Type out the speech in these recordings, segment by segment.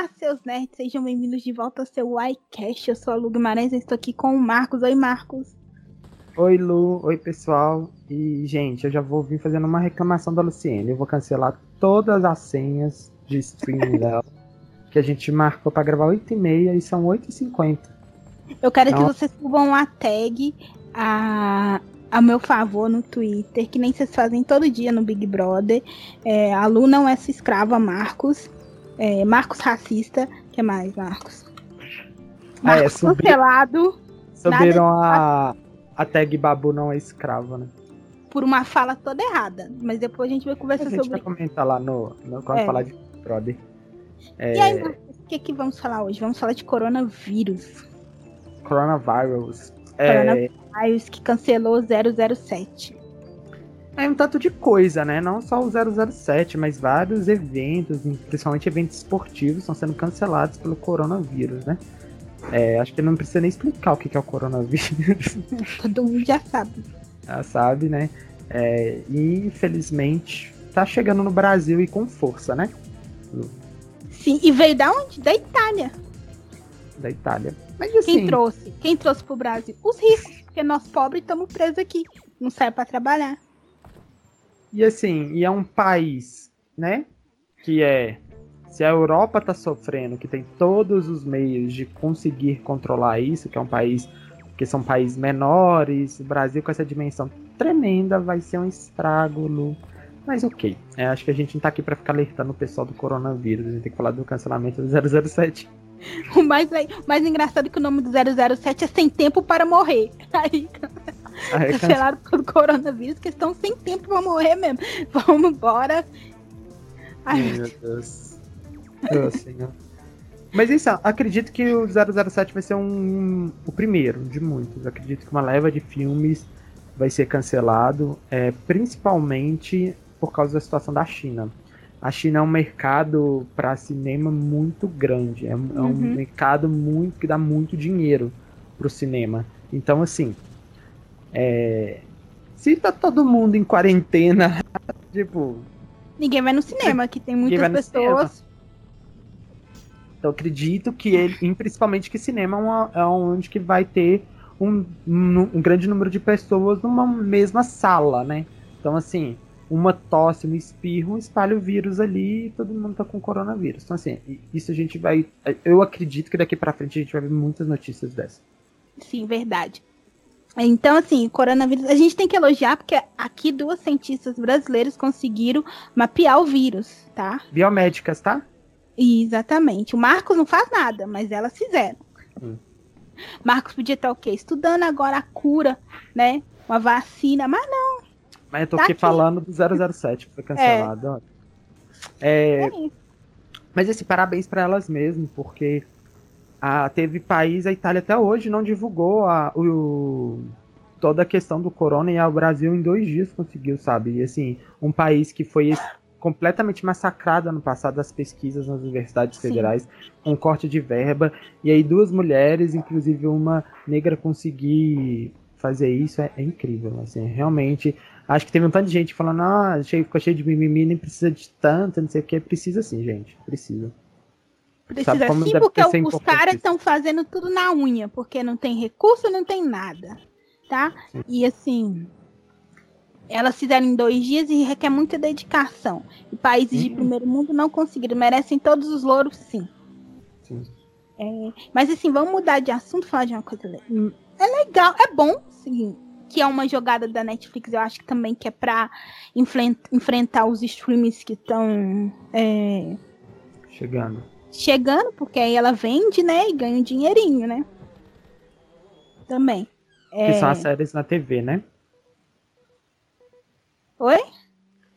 Olá, seus nerds, sejam bem-vindos de volta ao seu iCast. Eu sou a Lu Guimarães e estou aqui com o Marcos. Oi, Marcos. Oi, Lu. Oi, pessoal. E, gente, eu já vou vir fazendo uma reclamação da Luciene. Eu vou cancelar todas as senhas de streaming dela, que a gente marcou para gravar 8h30 e são 8h50. Eu quero que vocês subam a tag a, a meu favor no Twitter, que nem vocês fazem todo dia no Big Brother. É, a Lu não é sua escrava, Marcos. É, Marcos racista. que mais, Marcos? Marcos é, subi... cancelado. Subiram a, a tag Babu não é escrava, né? Por uma fala toda errada. Mas depois a gente vai conversar sobre. A gente vai comentar lá no, no quando é. falar de Brother. É... E aí, Marcos, o que, que vamos falar hoje? Vamos falar de coronavírus. Coronavírus. Coronavírus que cancelou 007. É um tanto de coisa, né? Não só o 007, mas vários eventos, principalmente eventos esportivos, estão sendo cancelados pelo coronavírus, né? É, acho que não precisa nem explicar o que é o coronavírus. Todo mundo já sabe. Já sabe, né? É, e infelizmente tá chegando no Brasil e com força, né? Sim, e veio da onde? Da Itália. Da Itália. Mas assim. Quem trouxe? Quem trouxe pro Brasil? Os ricos, porque nós pobres estamos presos aqui. Não sai para trabalhar. E assim, e é um país, né? Que é. Se a Europa tá sofrendo, que tem todos os meios de conseguir controlar isso, que é um país que são países menores, o Brasil com essa dimensão tremenda vai ser um estrago. Mas ok, é, acho que a gente não tá aqui para ficar alertando o pessoal do coronavírus, a gente tem que falar do cancelamento do 007. O mais, mais engraçado é que o nome do 007 é Sem Tempo para Morrer. Aí, Aí cancelaram pelo coronavírus, que estão sem tempo para morrer mesmo. Vamos embora. Ai, meu Deus. Deus Senhor. Mas isso, acredito que o 007 vai ser um, o primeiro de muitos. Acredito que uma leva de filmes vai ser cancelado, é, principalmente por causa da situação da China a China é um mercado para cinema muito grande. É, uhum. é, um uhum. mercado muito que dá muito dinheiro pro cinema. Então, assim, é, se tá todo mundo em quarentena, tipo. Ninguém vai no cinema, que tem muitas pessoas. Então, acredito que ele, principalmente que cinema é, uma, é onde que vai ter um, um, um grande número de pessoas numa mesma sala, né? Então, assim, uma tosse, um espirro, espalha o vírus ali e todo mundo tá com coronavírus. Então, assim, isso a gente vai. Eu acredito que daqui para frente a gente vai ver muitas notícias dessas. Sim, verdade. Então, assim, coronavírus, a gente tem que elogiar porque aqui duas cientistas brasileiras conseguiram mapear o vírus, tá? Biomédicas, tá? Exatamente. O Marcos não faz nada, mas elas fizeram. Hum. Marcos podia estar o quê? Estudando agora a cura, né? Uma vacina, mas não. Mas eu tô tá aqui, aqui, falando do 007 que foi cancelado. É. é... Mas esse parabéns para elas mesmo, porque a, teve país, a Itália até hoje não divulgou a, o, toda a questão do corona e o Brasil em dois dias conseguiu, sabe? E assim, um país que foi completamente massacrado no passado das pesquisas nas universidades Sim. federais, com um corte de verba, e aí duas mulheres, inclusive uma negra, conseguir fazer isso é, é incrível, assim, realmente Acho que teve um tanto de gente falando, ah, ficou cheio de mimimi, nem precisa de tanto, não sei o que. Precisa sim, gente. Precisa. Precisa sim, porque os caras estão fazendo tudo na unha, porque não tem recurso, não tem nada. Tá? Sim. E assim, elas fizeram em dois dias e requer muita dedicação. E países sim. de primeiro mundo não conseguiram, merecem todos os louros, sim. sim. É, mas assim, vamos mudar de assunto, falar de uma coisa. É legal, é bom, sim que é uma jogada da Netflix, eu acho que também que é para enfrentar os streams que estão é, chegando. Chegando, porque aí ela vende, né, e ganha um dinheirinho, né? Também. É... Que são as séries na TV, né? Oi?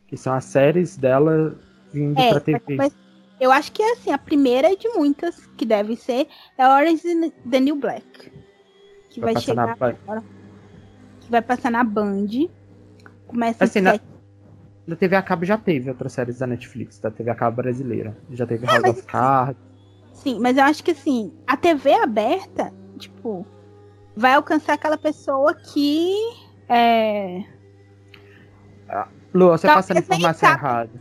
Que são as séries dela vindo é, pra TV. Mas eu acho que é assim, a primeira de muitas que deve ser é Orange the New Black. Que vai, vai chegar agora que vai passar na Band. Começa assim, na, na TV a cabo já teve outras séries da Netflix, da TV a cabo brasileira. Já teve House of Cards. Sim, mas eu acho que assim, a TV aberta, tipo, vai alcançar aquela pessoa que é. Ah, Lu, você tá, passando informação errada.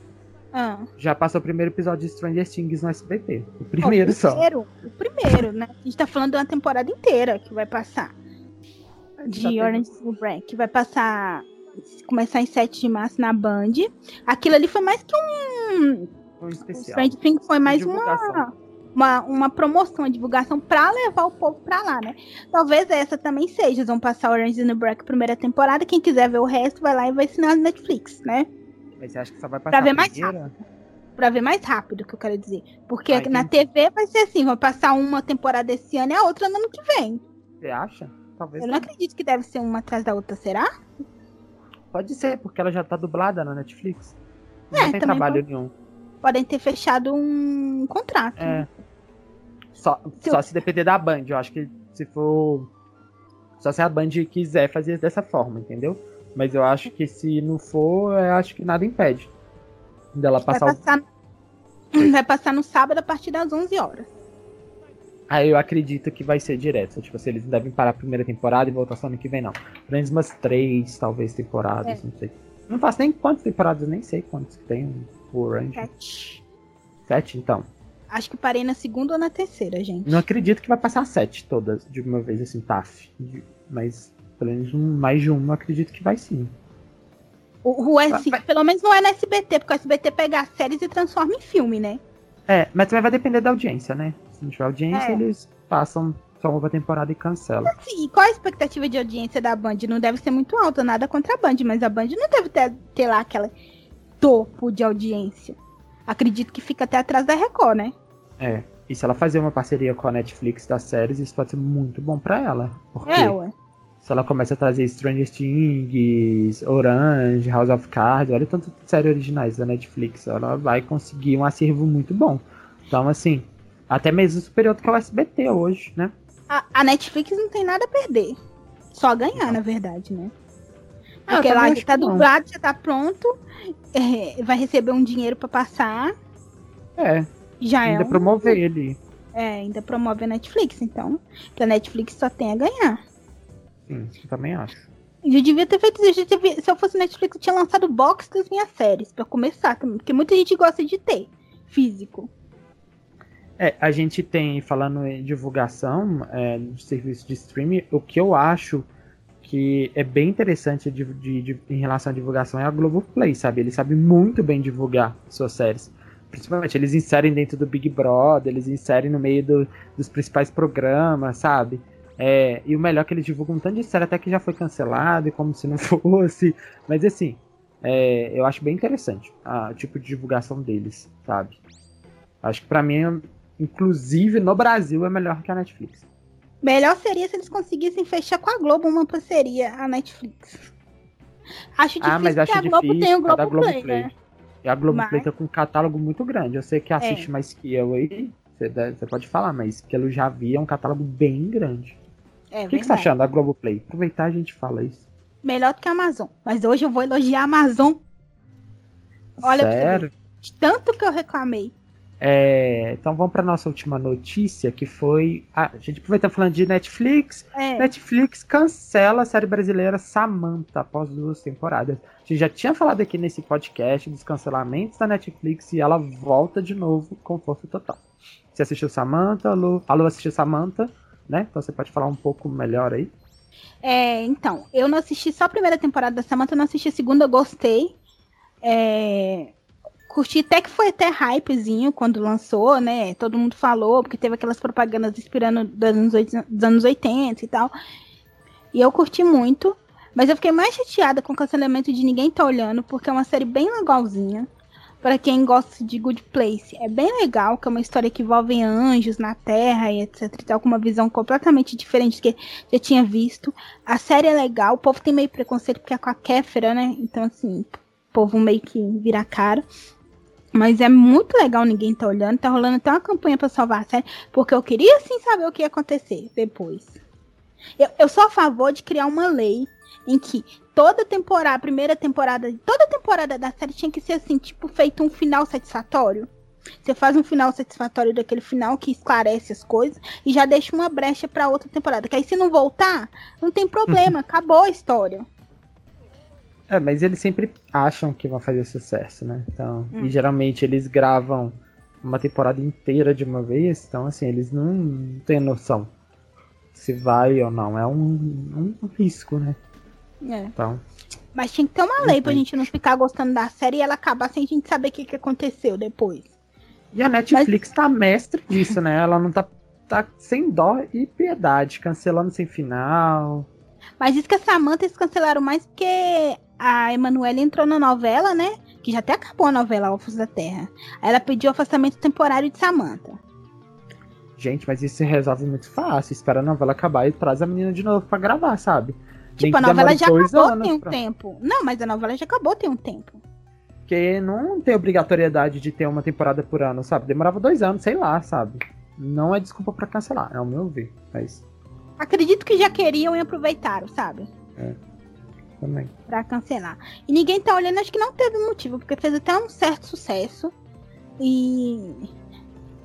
Ah. Já passou o primeiro episódio de Stranger Things no SBT. O primeiro, o primeiro só. O primeiro, né? A gente tá falando de uma temporada inteira que vai passar. De Orange is the Black. Que vai passar. Começar em 7 de março na Band. Aquilo ali foi mais que um. Um especial. O Stranger foi mais uma uma, uma promoção, uma divulgação para levar o povo para lá, né? Talvez essa também seja. Eles vão passar Orange is the Black primeira temporada. Quem quiser ver o resto, vai lá e vai assinar no Netflix, né? Mas você acha que só vai passar pra ver mais rápido. Pra ver mais rápido, que eu quero dizer. Porque Ai, na TV vai ser assim, vai passar uma temporada esse ano e a outra no ano que vem. Você acha? Talvez. Eu não acredito que deve ser uma atrás da outra, será? Pode ser, porque ela já tá dublada na Netflix. Não é, tem trabalho pode... nenhum podem ter fechado um contrato. É. Né? Só, se só eu... se depender da Band. Eu acho que se for. Só se a Band quiser fazer dessa forma, entendeu? Mas eu acho que se não for, eu acho que nada impede dela passar, vai passar o... Vai passar no sábado a partir das 11 horas. Aí eu acredito que vai ser direto. Tipo assim, eles devem parar a primeira temporada e voltar só ano que vem, não. Pelo menos umas três, talvez, temporadas, é. não sei. Não faço nem quantas temporadas, nem sei quantas que tem o Orange. Sete. Sete, então. Acho que parei na segunda ou na terceira, gente. Não acredito que vai passar sete todas de uma vez, assim, TAF. Mas pelo menos um, mais de uma, acredito que vai sim. O, o S, vai... pelo menos não é na SBT, porque o SBT pega as séries e transforma em filme, né? É, mas também vai depender da audiência, né? Se não tiver audiência, é. eles passam só uma temporada e cancelam. Sim, qual a expectativa de audiência da Band? Não deve ser muito alta, nada contra a Band, mas a Band não deve ter, ter lá aquela topo de audiência. Acredito que fica até atrás da Record, né? É. E se ela fazer uma parceria com a Netflix das séries, isso pode ser muito bom para ela. Porque é, ué. se ela começa a trazer Stranger Things, Orange, House of Cards, olha tanto de séries originais da Netflix, ela vai conseguir um acervo muito bom. Então, assim, até mesmo superior do que o SBT hoje, né? A, a Netflix não tem nada a perder. Só ganhar, não. na verdade, né? Ah, Porque lá já tá dublado, já tá pronto. É, vai receber um dinheiro para passar. É. Já ainda é um... promover ele. É, ainda promove a Netflix, então. Que a Netflix só tem a ganhar. Sim, eu também acho. Eu devia ter feito isso. Se eu fosse Netflix, eu tinha lançado box das minhas séries, para começar. Porque muita gente gosta de ter físico. É, a gente tem, falando em divulgação é, de serviço de streaming, o que eu acho que é bem interessante de, de, de, em relação à divulgação é a Globoplay, sabe? Ele sabe muito bem divulgar suas séries. Principalmente, eles inserem dentro do Big Brother, eles inserem no meio do, dos principais programas, sabe? É, e o melhor é que eles divulgam um tanto de série até que já foi cancelado, como se não fosse. Mas assim, é, eu acho bem interessante a, o tipo de divulgação deles, sabe? Acho que para mim, inclusive no Brasil, é melhor que a Netflix. Melhor seria se eles conseguissem fechar com a Globo uma parceria, a Netflix. Acho difícil ah, mas acho que a Globo tem o Globo, Play, Play, né? E a Globo mas... Play tá com um catálogo muito grande. Eu sei que assiste é. mais que eu aí, você, pode falar, mas que eu já vi é um catálogo bem grande. É, o que, que você tá achando da Globo Play? Aproveitar a gente fala isso. Melhor do que a Amazon. Mas hoje eu vou elogiar a Amazon. Olha, Sério? tanto que eu reclamei. É, então vamos para nossa última notícia, que foi. a gente aproveita falando de Netflix. É. Netflix cancela a série brasileira Samantha após duas temporadas. A gente já tinha falado aqui nesse podcast dos cancelamentos da Netflix e ela volta de novo com força total. Você assistiu Samantha, Lu? A Lu assistiu Samantha, né? Então você pode falar um pouco melhor aí. É, então, eu não assisti só a primeira temporada da Samantha, não assisti a segunda, gostei. É, curti até que foi até hypezinho quando lançou, né? Todo mundo falou, porque teve aquelas propagandas inspirando dos anos, 80, dos anos 80 e tal. E eu curti muito. Mas eu fiquei mais chateada com o cancelamento de Ninguém Tá Olhando, porque é uma série bem legalzinha. Para quem gosta de Good Place. É bem legal, que é uma história que envolve anjos na Terra e etc e tal, com uma visão completamente diferente do que já tinha visto. A série é legal, o povo tem meio preconceito porque é com a Kéfera, né? Então, assim, o povo meio que vira cara. Mas é muito legal ninguém tá olhando. Tá rolando até uma campanha para salvar a série. Porque eu queria sim saber o que ia acontecer depois. Eu, eu sou a favor de criar uma lei em que toda temporada, primeira temporada, toda temporada da série tinha que ser assim, tipo, feito um final satisfatório. Você faz um final satisfatório daquele final que esclarece as coisas e já deixa uma brecha para outra temporada. Que aí se não voltar, não tem problema, acabou a história. É, mas eles sempre acham que vão fazer sucesso, né? Então, hum. e geralmente eles gravam uma temporada inteira de uma vez, então assim, eles não têm noção se vai ou não. É um, um risco, né? É. Então. Mas tinha que ter uma lei pra gente não ficar gostando da série e ela acabar sem a gente saber o que, que aconteceu depois. E a Netflix Mas... tá mestre disso, né? Ela não tá, tá sem dó e piedade, cancelando sem final. Mas diz que a Samantha eles cancelaram mais porque a Emanuele entrou na novela, né? Que já até acabou a novela Alfos da Terra. Aí ela pediu afastamento temporário de Samantha. Gente, mas isso se resolve muito fácil. Espera a novela acabar e traz a menina de novo para gravar, sabe? Tipo, a novela já acabou tem um pra... tempo. Não, mas a novela já acabou tem um tempo. Porque não tem obrigatoriedade de ter uma temporada por ano, sabe? Demorava dois anos, sei lá, sabe? Não é desculpa para cancelar, é o meu ver. Mas... Acredito que já queriam e aproveitaram, sabe? É. Também. Pra cancelar. E ninguém tá olhando, acho que não teve motivo, porque fez até um certo sucesso. E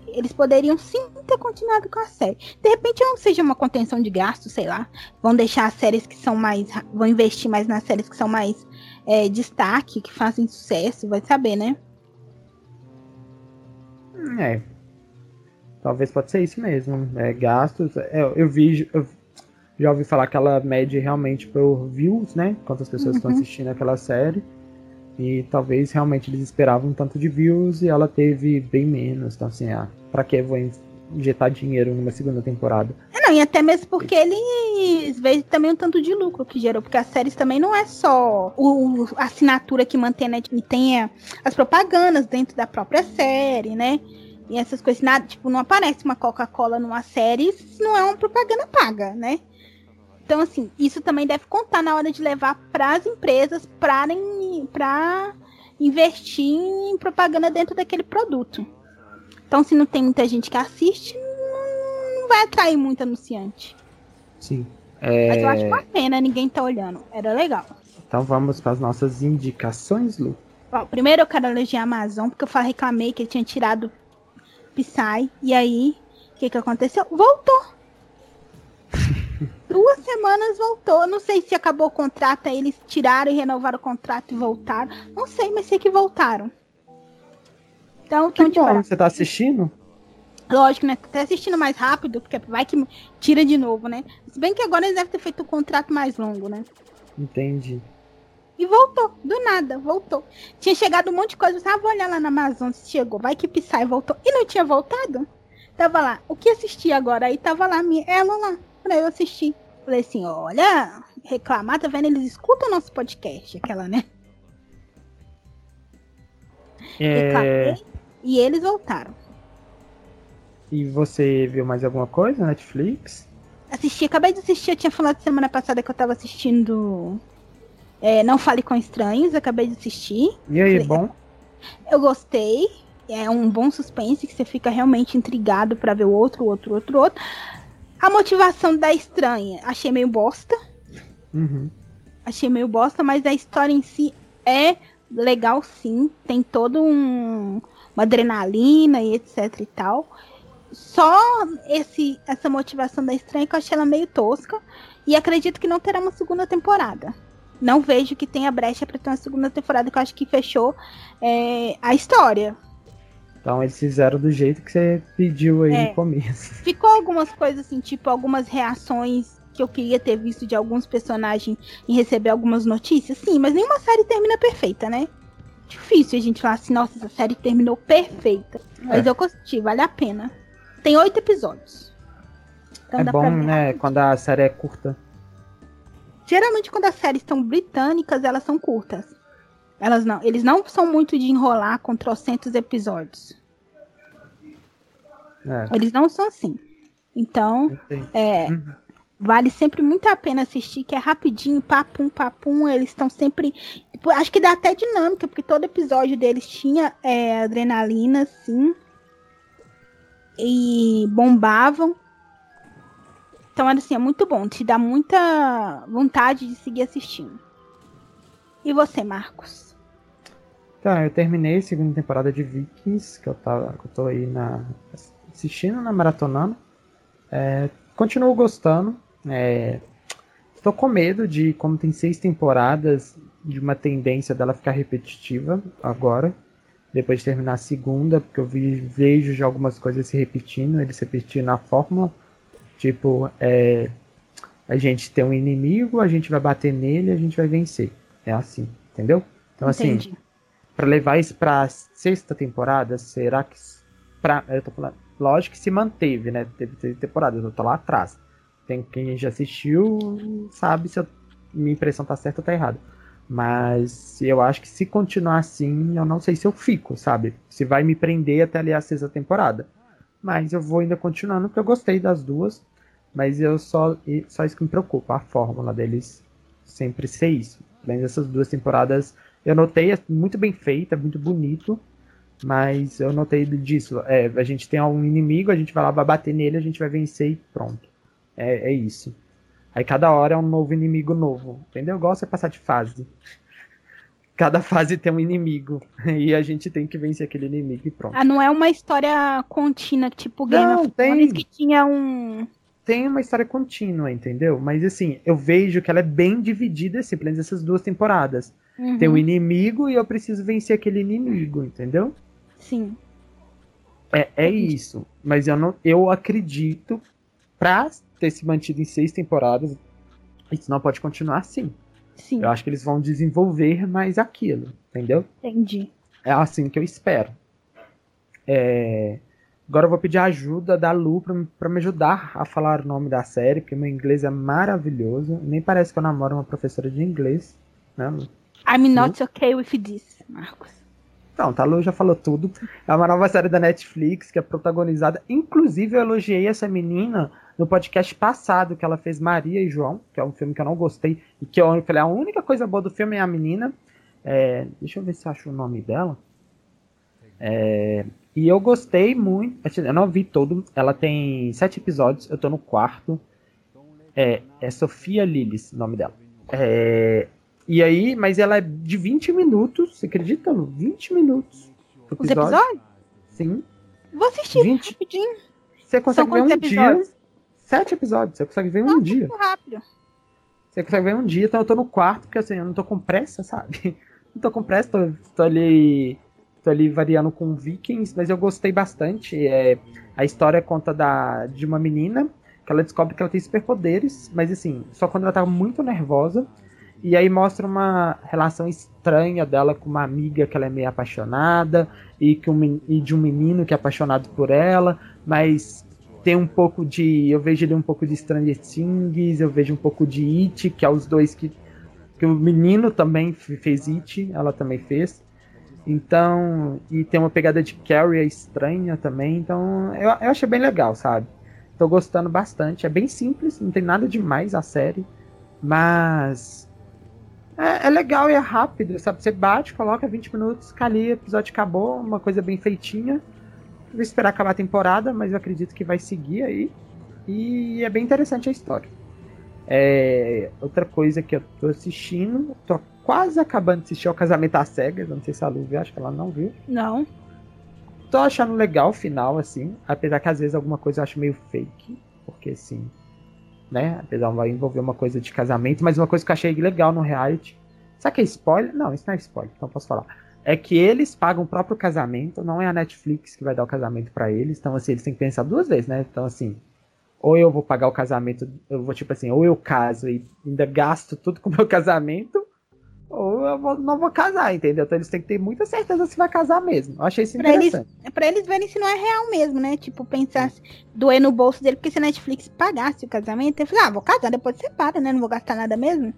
eles poderiam sim ter continuado com a série. De repente não seja uma contenção de gastos, sei lá. Vão deixar as séries que são mais. Vão investir mais nas séries que são mais é, destaque, que fazem sucesso, vai saber, né? É. Talvez pode ser isso mesmo. É, gastos. É, eu vi. Eu já ouvi falar que ela mede realmente por views, né? Quantas pessoas uhum. estão assistindo aquela série. E talvez realmente eles esperavam um tanto de views e ela teve bem menos. Então, assim, ah, pra que vou injetar dinheiro numa segunda temporada? É, não, e até mesmo porque eles veem também um tanto de lucro que gerou. Porque as séries também não é só o, a assinatura que mantém, né? E tem as propagandas dentro da própria série, né? E essas coisas, nada, tipo, não aparece uma Coca-Cola numa série se não é uma propaganda paga, né? Então, assim, isso também deve contar na hora de levar para as empresas para investir em propaganda dentro daquele produto. Então, se não tem muita gente que assiste, não vai atrair muito anunciante. Sim. É... Mas eu acho uma pena, ninguém tá olhando. Era legal. Então vamos para as nossas indicações, Lu. Bom, primeiro eu quero elogiar a Amazon, porque eu reclamei que ele tinha tirado Psy. E aí, o que, que aconteceu? Voltou! Duas semanas voltou. Não sei se acabou o contrato, aí eles tiraram e renovaram o contrato e voltaram. Não sei, mas sei que voltaram. Então, que bom, você tá assistindo? Lógico, né? Tá assistindo mais rápido, porque vai que tira de novo, né? Se bem que agora eles devem ter feito um contrato mais longo, né? Entendi. E voltou, do nada, voltou. Tinha chegado um monte de coisa, ah, vou olhar lá na Amazon se chegou, vai que Psy voltou. E não tinha voltado? Tava lá, o que assisti agora? Aí tava lá, minha, ela lá pra eu assistir. Falei assim, olha, reclamar, tá vendo? Eles escutam o nosso podcast, aquela, né? É... Reclamei e eles voltaram. E você viu mais alguma coisa na Netflix? Assisti, acabei de assistir, eu tinha falado semana passada que eu tava assistindo é, Não Fale com Estranhos, acabei de assistir. E aí, Falei, bom? Eu gostei, é um bom suspense que você fica realmente intrigado para ver o outro, outro, outro, outro. A motivação da estranha, achei meio bosta. Uhum. Achei meio bosta, mas a história em si é legal sim. Tem todo um uma adrenalina e etc e tal. Só esse essa motivação da estranha que eu achei ela meio tosca e acredito que não terá uma segunda temporada. Não vejo que tenha brecha para ter uma segunda temporada que eu acho que fechou é, a história. Então eles fizeram do jeito que você pediu aí é. no começo. Ficou algumas coisas assim, tipo algumas reações que eu queria ter visto de alguns personagens e receber algumas notícias, sim, mas nenhuma série termina perfeita, né? Difícil a gente falar assim, nossa, essa série terminou perfeita. É. Mas eu curti, vale a pena. Tem oito episódios. Então é bom, né? Quando a série é curta. Geralmente quando as séries são britânicas, elas são curtas. Elas não, eles não são muito de enrolar com trocentos episódios. É. Eles não são assim. Então, é, uhum. vale sempre muito a pena assistir, que é rapidinho, papum, papum. Eles estão sempre. Tipo, acho que dá até dinâmica, porque todo episódio deles tinha é, adrenalina, assim. E bombavam. Então, assim, é muito bom. Te dá muita vontade de seguir assistindo. E você, Marcos? Então, eu terminei a segunda temporada de Vikings, que eu, tava, que eu tô aí na, assistindo, na maratonando. É, continuo gostando. É, tô com medo de, como tem seis temporadas, de uma tendência dela ficar repetitiva agora, depois de terminar a segunda, porque eu vejo já algumas coisas se repetindo, eles repetindo na fórmula. Tipo, é, a gente tem um inimigo, a gente vai bater nele, a gente vai vencer. É assim, entendeu? Então, assim, Entendi. assim, para levar isso pra sexta temporada, será que. Pra, eu tô falando, lógico que se manteve, né? Teve três temporadas, eu tô lá atrás. Tem quem já assistiu, sabe se eu, minha impressão tá certa ou tá errada. Mas eu acho que se continuar assim, eu não sei se eu fico, sabe? Se vai me prender até ali a sexta temporada. Mas eu vou ainda continuando, porque eu gostei das duas. Mas eu só, só isso que me preocupa, a fórmula deles sempre ser isso. Além dessas duas temporadas, eu notei, é muito bem feita, é muito bonito. Mas eu notei disso. É, a gente tem um inimigo, a gente vai lá, vai bater nele, a gente vai vencer e pronto. É, é isso. Aí cada hora é um novo inimigo novo. Entendeu? Eu gosto de passar de fase. Cada fase tem um inimigo. E a gente tem que vencer aquele inimigo e pronto. Ah, não é uma história contínua, tipo Game não, of Thrones, que tinha um. Tem uma história contínua, entendeu? Mas assim, eu vejo que ela é bem dividida, assim, pelo menos essas duas temporadas. Uhum. Tem um inimigo e eu preciso vencer aquele inimigo, entendeu? Sim. É, é isso. Mas eu não. Eu acredito, pra ter se mantido em seis temporadas, isso não pode continuar assim. Sim. Eu acho que eles vão desenvolver mais aquilo, entendeu? Entendi. É assim que eu espero. É... Agora eu vou pedir ajuda da Lu pra, pra me ajudar a falar o nome da série, porque meu inglês é maravilhoso. Nem parece que eu namoro uma professora de inglês, né, Lu? I'm not Lu? okay with this, Marcos. Pronto, a Lu já falou tudo. É uma nova série da Netflix que é protagonizada. Inclusive, eu elogiei essa menina no podcast passado que ela fez Maria e João, que é um filme que eu não gostei, e que eu falei, a única coisa boa do filme é a menina. É, deixa eu ver se eu acho o nome dela. É, e eu gostei muito. Assim, eu não vi todo. Ela tem sete episódios, eu tô no quarto. É, é Sofia Lillis, o nome dela. É, e aí, mas ela é de 20 minutos, você acredita? 20 minutos. Os episódios? Sim. Vou assistir 20... rapidinho. Você consegue ver um episódios? dia sete episódios. Você consegue ver um dia. Rápido. Você consegue ver um dia, então eu tô no quarto, porque assim, eu não tô com pressa, sabe? Não tô com pressa, tô, tô ali. Tô ali variando com Vikings, mas eu gostei bastante. É, a história conta da, de uma menina que ela descobre que ela tem superpoderes, mas assim, só quando ela tá muito nervosa. E aí mostra uma relação estranha dela com uma amiga que ela é meio apaixonada e, que um, e de um menino que é apaixonado por ela, mas tem um pouco de. Eu vejo ali um pouco de Stranger Things, eu vejo um pouco de It, que é os dois que. Que o menino também fez It, ela também fez. Então. E tem uma pegada de Carrie estranha também. Então. Eu, eu achei bem legal, sabe? Tô gostando bastante. É bem simples, não tem nada demais a série. Mas. É, é legal e é rápido, sabe? Você bate, coloca 20 minutos, cali, episódio acabou, uma coisa bem feitinha. Vou esperar acabar a temporada, mas eu acredito que vai seguir aí. E é bem interessante a história. É, outra coisa que eu tô assistindo, tô quase acabando de assistir o Casamento às Cegas, não sei se a Lu viu, acho que ela não viu. Não. Tô achando legal o final, assim, apesar que às vezes alguma coisa eu acho meio fake, porque assim, né, apesar vai envolver uma coisa de casamento, mas uma coisa que eu achei legal no reality, sabe que é spoiler? Não, isso não é spoiler, então posso falar é que eles pagam o próprio casamento, não é a Netflix que vai dar o casamento para eles. Então, assim, eles têm que pensar duas vezes, né? Então, assim, ou eu vou pagar o casamento, eu vou, tipo assim, ou eu caso e ainda gasto tudo com o meu casamento, ou eu vou, não vou casar, entendeu? Então eles têm que ter muita certeza se vai casar mesmo. Eu achei isso pra interessante. Eles, pra eles verem se não é real mesmo, né? Tipo, pensar, doer no bolso dele, porque se a Netflix pagasse o casamento, eu falei, ah, vou casar, depois separa, né? Não vou gastar nada mesmo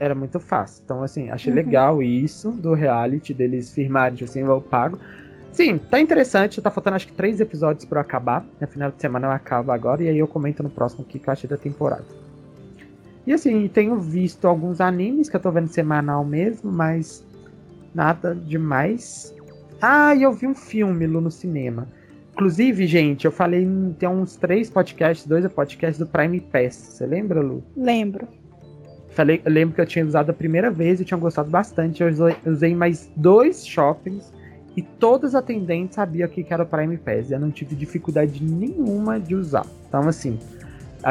era muito fácil. Então, assim, achei uhum. legal isso do reality, deles firmarem, tipo assim, eu pago. Sim, tá interessante, tá faltando acho que três episódios para acabar. No final de semana eu acabo agora, e aí eu comento no próximo que eu achei da temporada. E assim, tenho visto alguns animes que eu tô vendo semanal mesmo, mas nada demais. Ah, e eu vi um filme Lu, no cinema. Inclusive, gente, eu falei tem uns três podcasts, dois podcasts do Prime Pass. Você lembra, Lu? Lembro. Falei, eu lembro que eu tinha usado a primeira vez e tinha gostado bastante. Eu usei, usei mais dois shoppings e todos os atendentes sabiam que era o Prime Pass. Eu não tive dificuldade nenhuma de usar. Então, assim,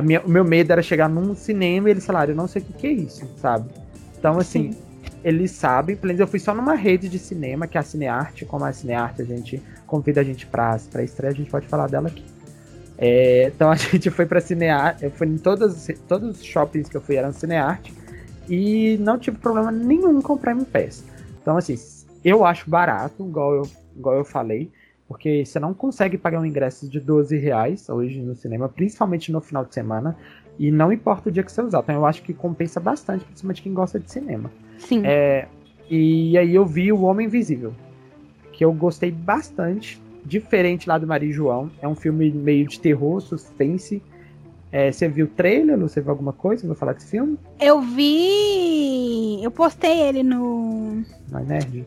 minha, o meu medo era chegar num cinema e eles falaram, eu não sei o que, que é isso, sabe? Então, assim, Sim. eles sabem, pelo menos eu fui só numa rede de cinema, que é a Cinearte, como a Cinearte a gente convida a gente pra, pra estreia, a gente pode falar dela aqui. É, então a gente foi pra Cinearte, eu fui em todos, todos os shoppings que eu fui eram Cinearte, e não tive problema nenhum com o Prime Pass. Então assim, eu acho barato, igual eu, igual eu falei, porque você não consegue pagar um ingresso de 12 reais hoje no cinema, principalmente no final de semana, e não importa o dia que você usar. Então eu acho que compensa bastante, principalmente quem gosta de cinema. Sim. É, e aí eu vi O Homem Invisível, que eu gostei bastante, diferente lá do Maria João. É um filme meio de terror, suspense. É, você viu o trailer? Você viu alguma coisa? Vou falar desse filme? Eu vi. Eu postei ele no. No iNerd?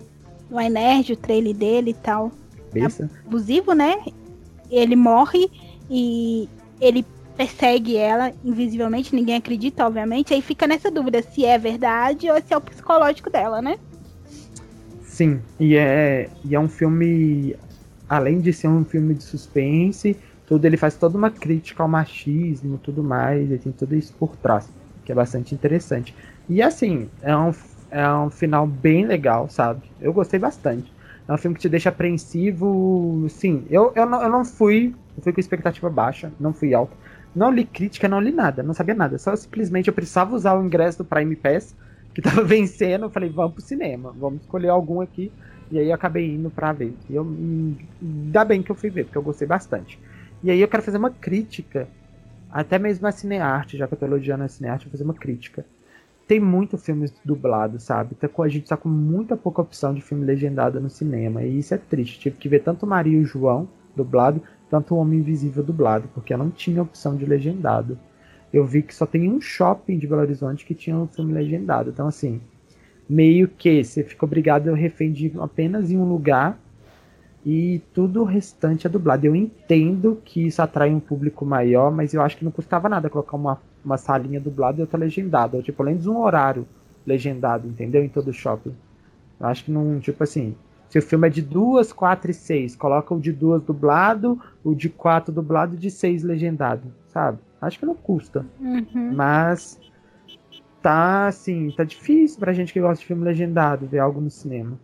No iNerd, o trailer dele e tal. Besta. Abusivo, né? Ele morre e ele persegue ela invisivelmente, ninguém acredita, obviamente. Aí fica nessa dúvida se é verdade ou se é o psicológico dela, né? Sim, e é, e é um filme, além de ser um filme de suspense, tudo ele faz toda uma crítica ao machismo tudo mais, e tem tudo isso por trás, que é bastante interessante. E assim, é um, é um final bem legal, sabe? Eu gostei bastante. É um filme que te deixa apreensivo. Sim, eu, eu, não, eu não fui. Eu fui com expectativa baixa, não fui alta. Não li crítica, não li nada, não sabia nada. Só simplesmente eu precisava usar o ingresso do Prime Pass, que tava vencendo. Eu falei, vamos pro cinema, vamos escolher algum aqui. E aí eu acabei indo pra ver. E eu, ainda bem que eu fui ver, porque eu gostei bastante. E aí eu quero fazer uma crítica, até mesmo a cinearte, já que eu tô elogiando a cinearte, eu vou fazer uma crítica. Tem muito filme dublado, sabe? Tá a gente tá com muita pouca opção de filme legendado no cinema. E isso é triste. Tive que ver tanto Maria e o João dublado, tanto O Homem Invisível dublado, porque eu não tinha opção de legendado. Eu vi que só tem um shopping de Belo Horizonte que tinha um filme legendado. Então, assim, meio que você fica obrigado a refém de apenas em um lugar e tudo o restante é dublado. Eu entendo que isso atrai um público maior, mas eu acho que não custava nada colocar uma, uma salinha dublada e outra legendada. Ou, tipo, além de um horário legendado, entendeu? Em todo o shopping. Eu acho que não, tipo assim, se o filme é de duas, quatro e seis, coloca o de duas dublado, o de quatro dublado e de seis legendado, sabe? Acho que não custa. Uhum. Mas tá assim, tá difícil pra gente que gosta de filme legendado ver algo no cinema.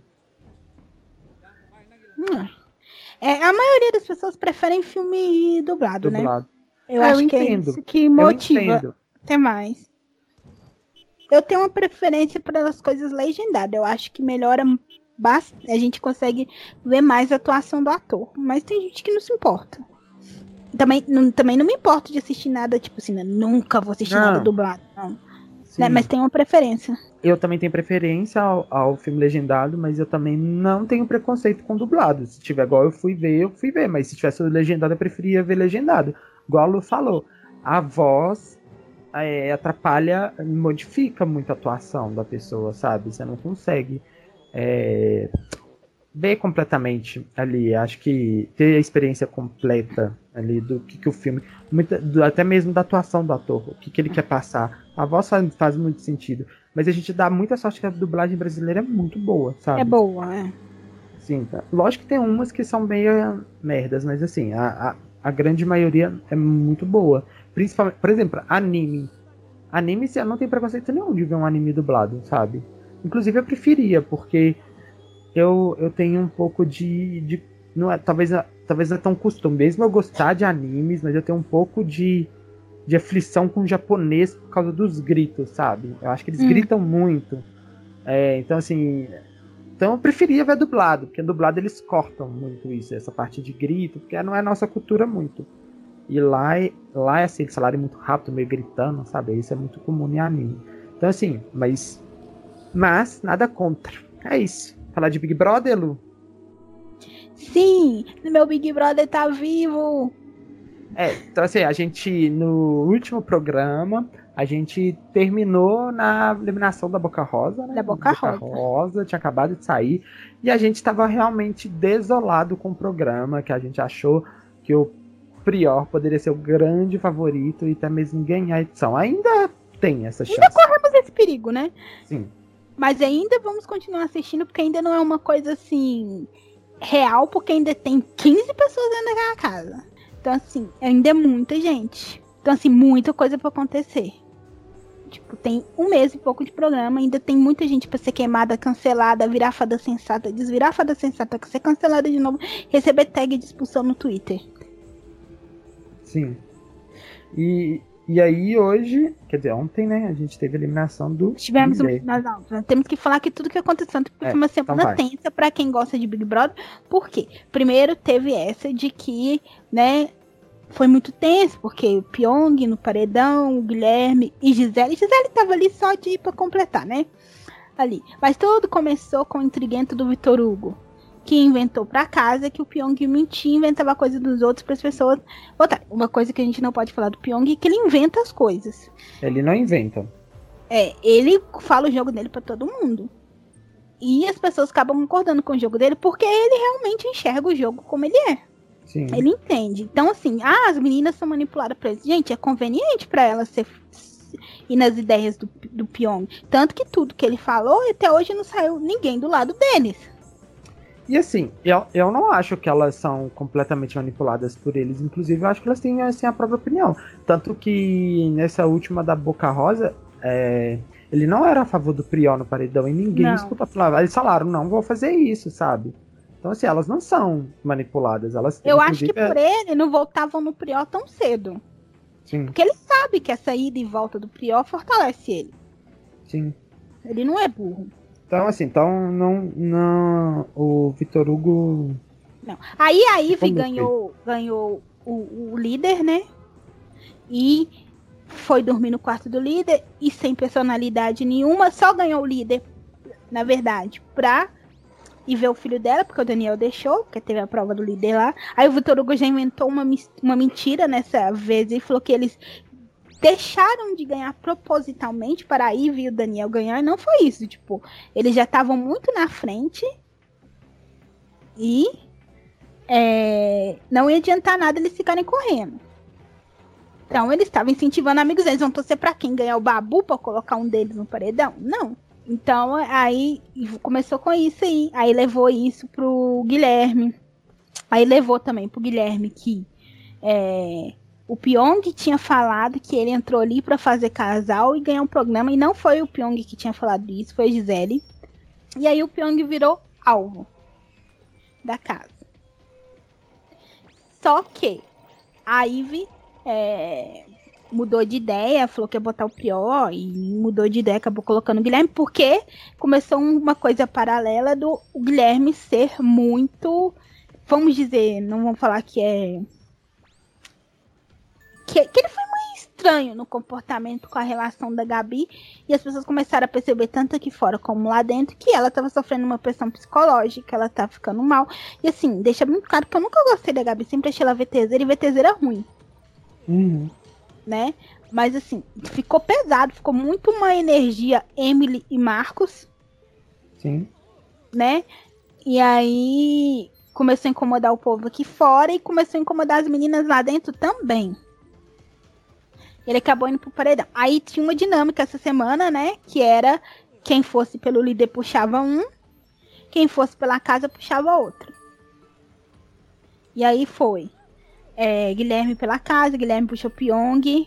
Hum. É, a maioria das pessoas preferem filme dublado, né? dublado. né? Eu é, acho eu que é isso que motiva até mais. Eu tenho uma preferência pelas coisas legendadas. Eu acho que melhora a gente consegue ver mais a atuação do ator. Mas tem gente que não se importa. Também não, também não me importo de assistir nada, tipo assim, né? nunca vou assistir não. nada dublado, não. Né? Mas tem uma preferência. Eu também tenho preferência ao, ao, filme legendado, mas eu também não tenho preconceito com dublado. Se tiver igual eu fui ver, eu fui ver. Mas se tivesse legendado, eu preferia ver legendado. Igual a Lu falou, a voz é, atrapalha, modifica muito a atuação da pessoa, sabe? Você não consegue é, ver completamente ali. Acho que ter a experiência completa ali do que, que o filme, muita, do, até mesmo da atuação do ator, o que, que ele quer passar. A voz faz, faz muito sentido. Mas a gente dá muita sorte que a dublagem brasileira é muito boa, sabe? É boa, é. Sim, tá. Lógico que tem umas que são meio merdas, mas assim, a, a, a grande maioria é muito boa. Principalmente, por exemplo, anime. Anime, você não tem preconceito nenhum de ver um anime dublado, sabe? Inclusive eu preferia, porque eu, eu tenho um pouco de. de não é, talvez, talvez não é tão costume. Mesmo eu gostar de animes, mas eu tenho um pouco de, de aflição com o japonês por causa dos gritos, sabe? Eu acho que eles hum. gritam muito. É, então, assim. Então eu preferia ver dublado, porque dublado eles cortam muito isso, essa parte de grito, porque não é nossa cultura muito. E lá, lá é assim, eles falarem muito rápido, meio gritando, sabe? Isso é muito comum em anime. Então, assim, mas mas nada contra. É isso. Falar de Big Brother, Lu? Sim, meu Big Brother tá vivo. É, então assim, a gente, no último programa, a gente terminou na eliminação da Boca Rosa, né? Da Boca, Boca Rosa. Rosa. tinha acabado de sair. E a gente estava realmente desolado com o programa, que a gente achou que o Prior poderia ser o grande favorito e até mesmo ganhar a edição. Ainda tem essa chance. Ainda corremos esse perigo, né? Sim. Mas ainda vamos continuar assistindo, porque ainda não é uma coisa assim real, porque ainda tem 15 pessoas dentro daquela casa. Então, assim, ainda é muita gente. Então, assim, muita coisa para acontecer. Tipo, tem um mês e pouco de programa, ainda tem muita gente para ser queimada, cancelada, virar fada sensata, desvirar fada sensata, ser cancelada de novo, receber tag de expulsão no Twitter. Sim. E, e aí hoje, quer dizer, ontem, né, a gente teve a eliminação do. Tivemos um, nós, não, temos que falar que tudo que aconteceu porque é, foi uma semana então tensa para quem gosta de Big Brother. Por quê? Primeiro teve essa de que, né, foi muito tenso, porque o Pyong no paredão, o Guilherme e Gisele. Gisele tava ali só de ir pra completar, né? Ali. Mas tudo começou com o intriguento do Vitor Hugo, que inventou pra casa que o Pyong mentia, inventava coisa dos outros para as pessoas. Outra, uma coisa que a gente não pode falar do Pyong é que ele inventa as coisas. Ele não inventa. É, ele fala o jogo dele para todo mundo. E as pessoas acabam concordando com o jogo dele porque ele realmente enxerga o jogo como ele é. Sim. Ele entende. Então, assim, ah, as meninas são manipuladas pra isso. Gente, é conveniente para elas ser e nas ideias do, do Pyong. Tanto que tudo que ele falou, até hoje não saiu ninguém do lado deles. E assim, eu, eu não acho que elas são completamente manipuladas por eles. Inclusive, eu acho que elas têm assim, a própria opinião. Tanto que nessa última da Boca Rosa, é, ele não era a favor do Priol no paredão e ninguém não. escuta falar. Eles falaram, não vou fazer isso, sabe? Então, assim, elas não são manipuladas. Elas, Eu acho que por ele não voltavam no Prior tão cedo. Sim. Porque ele sabe que essa ida e volta do Prior fortalece ele. Sim. Ele não é burro. Então, assim, então não. não o Vitor Hugo. Não. Aí a Ivy ganhou, ganhou o, o líder, né? E foi dormir no quarto do líder e sem personalidade nenhuma, só ganhou o líder, na verdade, pra e ver o filho dela, porque o Daniel deixou, porque teve a prova do líder lá. Aí o Vitor Hugo já inventou uma, uma mentira nessa vez e falou que eles deixaram de ganhar propositalmente para a Ivy e o Daniel ganhar. Não foi isso, tipo, eles já estavam muito na frente e é, não ia adiantar nada eles ficarem correndo. Então eles estavam incentivando amigos, eles vão torcer para quem ganhar o Babu para colocar um deles no paredão? Não. Então, aí começou com isso aí. Aí levou isso pro Guilherme. Aí levou também pro Guilherme que é, o Pyong tinha falado que ele entrou ali para fazer casal e ganhar um programa. E não foi o Pyong que tinha falado isso, foi a Gisele. E aí o Pyong virou alvo da casa. Só que a Ivy é, mudou de ideia, falou que ia botar o Prior e mudou de ideia, acabou colocando o Guilherme, porque começou uma coisa paralela do Guilherme ser muito, vamos dizer, não vamos falar que é que, que ele foi muito estranho no comportamento com a relação da Gabi e as pessoas começaram a perceber tanto aqui fora como lá dentro que ela estava sofrendo uma pressão psicológica, ela tá ficando mal. E assim, deixa muito claro que eu nunca gostei da Gabi, sempre achei ela VTZera e VTZera ruim. Uhum né? Mas assim, ficou pesado, ficou muito uma energia Emily e Marcos. Sim. Né? E aí começou a incomodar o povo aqui fora e começou a incomodar as meninas lá dentro também. Ele acabou indo pro paredão. Aí tinha uma dinâmica essa semana, né? Que era quem fosse pelo líder puxava um, quem fosse pela casa puxava outro. E aí foi é, Guilherme pela casa, Guilherme puxou Pyong,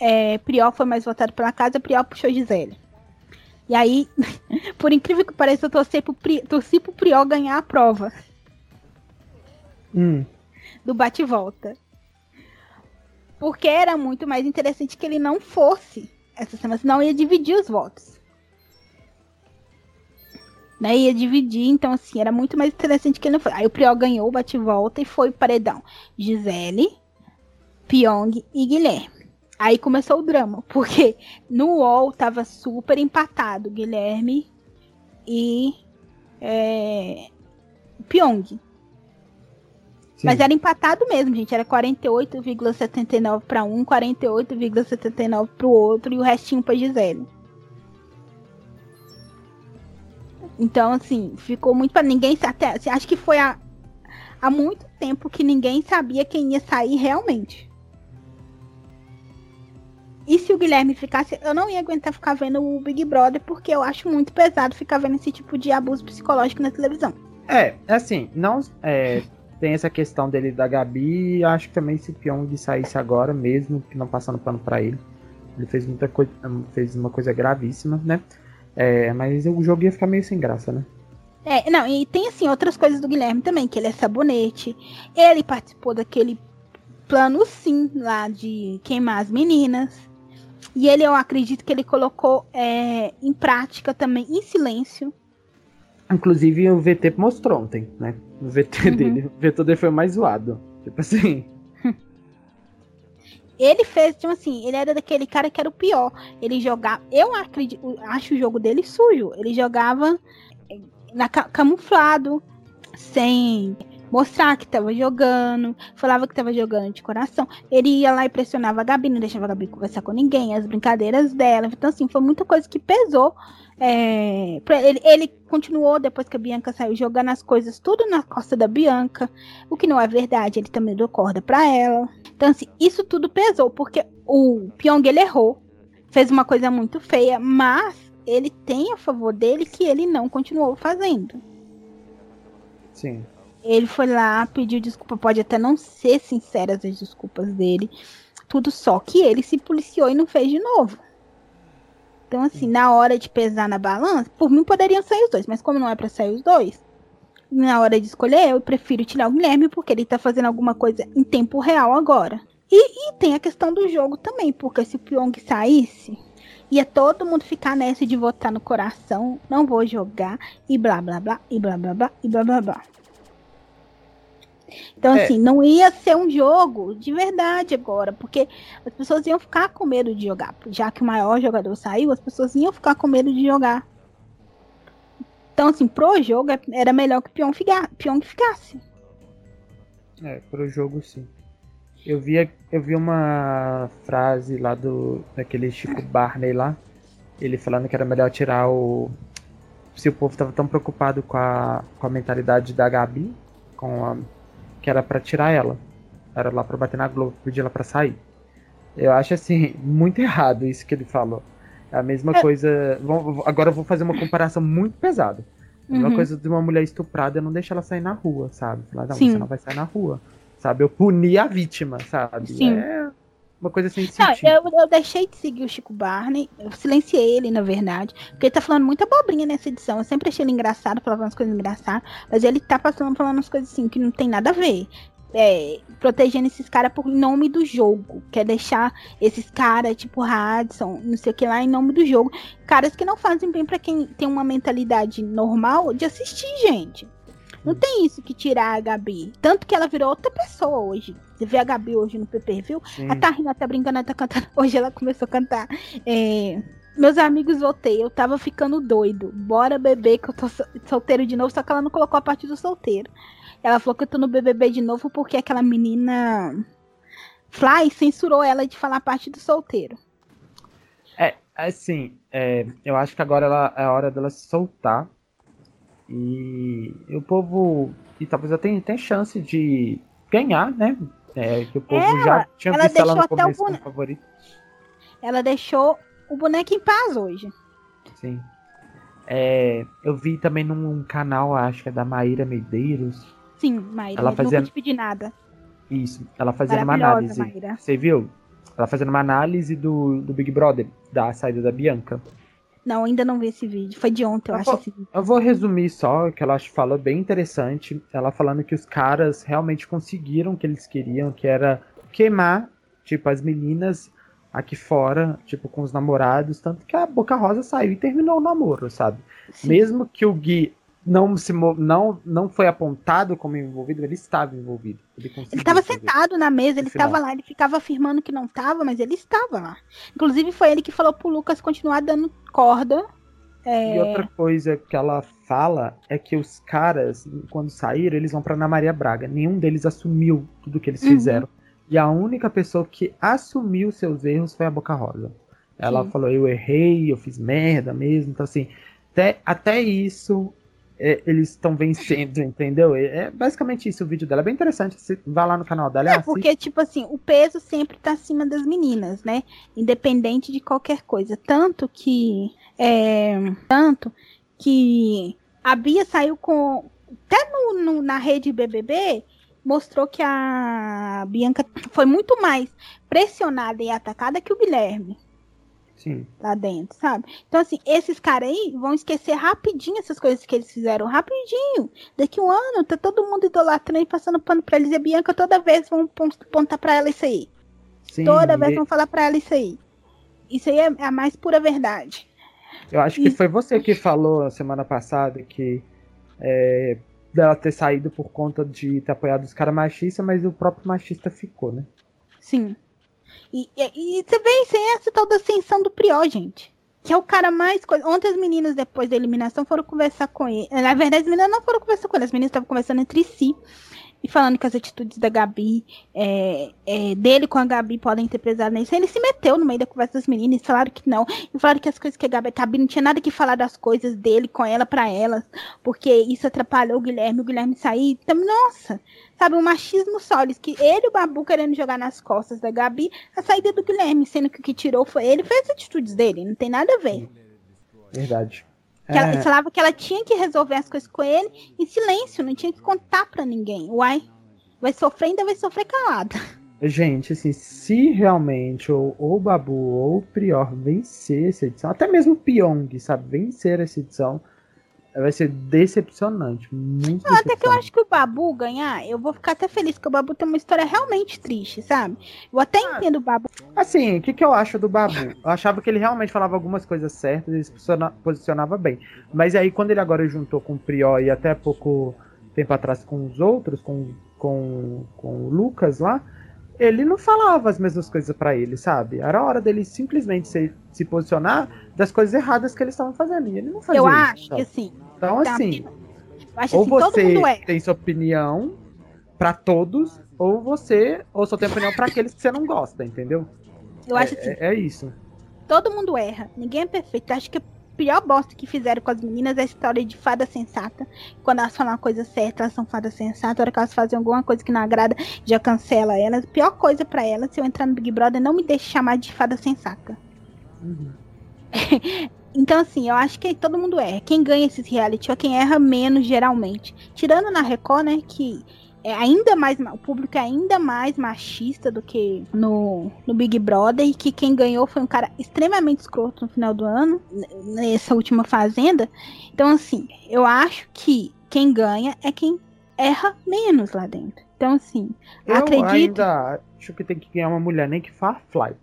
é, Priol foi mais votado pela casa, Priol puxou Gisele. E aí, por incrível que pareça, eu torci pro, Pri, torci pro Priol ganhar a prova. Hum. Do bate-volta. Porque era muito mais interessante que ele não fosse essa semana, senão ia dividir os votos né? Ia dividir, então assim, era muito mais interessante que ele não foi. Aí o Priol ganhou o bate-volta e foi paredão. Gisele, Pyong e Guilherme. Aí começou o drama, porque no UOL tava super empatado Guilherme e é, Pyong. Sim. Mas era empatado mesmo, gente. Era 48,79 para um, 48,79 para o outro e o restinho para Gisele. Então, assim, ficou muito para ninguém. Até, assim, acho que foi há, há muito tempo que ninguém sabia quem ia sair realmente. E se o Guilherme ficasse, eu não ia aguentar ficar vendo o Big Brother, porque eu acho muito pesado ficar vendo esse tipo de abuso psicológico na televisão. É, assim, não. É, tem essa questão dele da Gabi, acho que também se o Pyong saísse agora mesmo, que não passando pano para ele. Ele fez muita coisa, fez uma coisa gravíssima, né? É, mas o jogo ia ficar meio sem graça, né? É, não, e tem assim outras coisas do Guilherme também, que ele é sabonete. Ele participou daquele plano sim lá de queimar as meninas. E ele, eu acredito que ele colocou é, em prática também, em silêncio. Inclusive o VT mostrou ontem, né? O VT uhum. dele. O VT dele foi mais zoado. Tipo assim. Ele fez, tipo assim, ele era daquele cara que era o pior. Ele jogava. Eu acredito, acho o jogo dele sujo. Ele jogava na, camuflado, sem mostrar que tava jogando, falava que tava jogando de coração. Ele ia lá e pressionava a Gabi, não deixava a Gabi conversar com ninguém, as brincadeiras dela. Então, assim, foi muita coisa que pesou. É, ele, ele continuou, depois que a Bianca saiu, jogando as coisas tudo na costa da Bianca, o que não é verdade, ele também deu corda pra ela. Então, assim, isso tudo pesou, porque o Pyong, ele errou, fez uma coisa muito feia, mas ele tem a favor dele que ele não continuou fazendo. Sim. Ele foi lá, pediu desculpa, pode até não ser sinceras as desculpas dele. Tudo só que ele se policiou e não fez de novo. Então, assim, na hora de pesar na balança, por mim poderiam sair os dois, mas como não é para sair os dois, na hora de escolher, eu prefiro tirar o Guilherme porque ele tá fazendo alguma coisa em tempo real agora. E, e tem a questão do jogo também, porque se o Pyong saísse, ia todo mundo ficar nessa de votar no coração, não vou jogar, e blá blá blá, e blá blá blá, e blá blá blá. Então, é. assim, não ia ser um jogo de verdade agora, porque as pessoas iam ficar com medo de jogar. Já que o maior jogador saiu, as pessoas iam ficar com medo de jogar. Então, assim, pro jogo era melhor que o Pyong, fica, Pyong ficasse. É, pro jogo sim. Eu vi, eu vi uma frase lá do daquele Chico Barney lá, ele falando que era melhor tirar o. Se o povo tava tão preocupado com a, com a mentalidade da Gabi, com a que era para tirar ela. Era lá para bater na Globo, pedir ela para sair. Eu acho assim, muito errado isso que ele falou. É a mesma é. coisa. Agora eu vou fazer uma comparação muito pesada. A mesma uhum. coisa de uma mulher estuprada, eu não deixo ela sair na rua, sabe? Falar, não, Sim. você não vai sair na rua. Sabe? Eu puni a vítima, sabe? Sim. É uma coisa sem sentido. Não, eu, eu, deixei de seguir o Chico Barney, eu silenciei ele, na verdade, porque ele tá falando muita bobrinha nessa edição. Eu sempre achei ele engraçado, falando umas coisas engraçadas, mas ele tá passando falando umas coisas assim que não tem nada a ver. É, protegendo esses caras por nome do jogo. Quer deixar esses caras, tipo Hudson, não sei o que lá, em nome do jogo. Caras que não fazem bem para quem tem uma mentalidade normal de assistir, gente. Não tem isso que tirar a Gabi. Tanto que ela virou outra pessoa hoje. Você vê a Gabi hoje no PP, viu? Sim. Ela tá rindo, ela tá brincando, ela tá cantando. Hoje ela começou a cantar. É... Meus amigos, voltei. Eu tava ficando doido. Bora beber, que eu tô solteiro de novo. Só que ela não colocou a parte do solteiro. Ela falou que eu tô no BBB de novo porque aquela menina Fly censurou ela de falar a parte do solteiro. É, assim, é, eu acho que agora ela, é a hora dela se soltar e, o povo. E talvez ela tenha, tenha chance de ganhar, né? É, que o povo ela, já tinha visto ela no começo como favorito. Ela deixou o boneco em paz hoje. Sim. É, eu vi também num canal, acho que é da Maíra Medeiros. Sim, Maíra, ela fazendo... nunca te pedi nada. Isso, ela fazendo uma análise. Maíra. Você viu? Ela fazendo uma análise do, do Big Brother, da saída da Bianca. Não, ainda não vi esse vídeo. Foi de ontem, eu, eu acho. Vou, eu vou resumir só, que ela fala bem interessante. Ela falando que os caras realmente conseguiram o que eles queriam, que era queimar, tipo, as meninas aqui fora, tipo, com os namorados. Tanto que a Boca Rosa saiu e terminou o namoro, sabe? Sim. Mesmo que o Gui não se não não foi apontado como envolvido, ele estava envolvido. Ele estava sentado na mesa, ele estava lá, ele ficava afirmando que não estava, mas ele estava lá. Inclusive foi ele que falou pro Lucas continuar dando corda. É... E outra coisa que ela fala é que os caras, quando saíram, eles vão para Ana Maria Braga. Nenhum deles assumiu tudo que eles uhum. fizeram. E a única pessoa que assumiu seus erros foi a Boca Rosa. Ela Sim. falou: Eu errei, eu fiz merda mesmo. Então, assim, até, até isso é, eles estão vencendo, entendeu? É, é basicamente isso o vídeo dela. É bem interessante. Você vai lá no canal dela. É, porque, tipo assim, o peso sempre tá acima das meninas, né? Independente de qualquer coisa. Tanto que. É, tanto que a Bia saiu com. Até no, no, na rede BBB, mostrou que a Bianca foi muito mais pressionada e atacada que o Guilherme. Sim. Lá dentro, sabe? Então, assim, esses caras aí vão esquecer rapidinho essas coisas que eles fizeram. Rapidinho. Daqui um ano, tá todo mundo idolatrando e passando pano pra eles. E a Bianca toda vez vão pontar pra ela isso aí. Sim, toda vez vão falar pra ela isso aí. Isso aí é a mais pura verdade. Eu acho que e... foi você que falou semana passada que é, dela ter saído por conta de ter apoiado os caras machistas, mas o próprio machista ficou, né? Sim. E, e, e vê sem essa tal da ascensão do Prió, gente. Que é o cara mais. Ontem as meninas, depois da eliminação, foram conversar com ele. Na verdade, as meninas não foram conversar com ele, as meninas estavam conversando entre si e falando que as atitudes da Gabi, é, é, dele com a Gabi podem ter pesado nisso. Ele se meteu no meio da conversa das meninas, falaram que não. E falaram que as coisas que a Gabi, Gabi não tinha nada que falar das coisas dele com ela para elas, porque isso atrapalhou o Guilherme, o Guilherme sair. Então, nossa, sabe, um machismo sólido, que ele e o Babu querendo jogar nas costas da Gabi a saída do Guilherme, sendo que o que tirou foi ele, foi as atitudes dele, não tem nada a ver. Verdade. Que ela é. falava que ela tinha que resolver as coisas com ele em silêncio, não tinha que contar para ninguém. Uai, vai sofrer, ainda vai sofrer calada. Gente, assim, se realmente o, o Babu ou o Prior vencer essa edição, até mesmo o Pyong, sabe, vencer essa edição, vai ser decepcionante. Muito não, Até que eu acho que o Babu ganhar, eu vou ficar até feliz, porque o Babu tem uma história realmente triste, sabe? Eu até ah, entendo o Babu. Assim, o que, que eu acho do Babu? Eu achava que ele realmente falava algumas coisas certas, ele se posicionava bem. Mas aí, quando ele agora juntou com o Prior e até pouco tempo atrás com os outros, com, com, com o Lucas lá, ele não falava as mesmas coisas para ele, sabe? Era hora dele simplesmente se, se posicionar das coisas erradas que eles estavam fazendo. E ele não fazia Eu isso, acho sabe? que assim. Então, assim. Acho ou assim, você tem sua opinião para todos, ou você, ou só tem opinião para aqueles que você não gosta, entendeu? Eu acho é, assim. É, é isso. Todo mundo erra. Ninguém é perfeito. Eu acho que pior bosta que fizeram com as meninas é a história de fada sensata. Quando elas falam uma coisa certa, elas são fada sensata. A hora que elas fazem alguma coisa que não agrada, já cancela elas. A pior coisa para elas, se eu entrar no Big Brother, não me deixe chamar de fada sensata. Uhum. então, assim, eu acho que todo mundo erra. Quem ganha esses reality é quem erra menos, geralmente. Tirando na Record, né, que é ainda mais o público é ainda mais machista do que no, no Big Brother e que quem ganhou foi um cara extremamente escroto no final do ano nessa última fazenda. Então assim eu acho que quem ganha é quem erra menos lá dentro. Então assim eu acredito ainda acho que tem que ganhar uma mulher nem que far fly.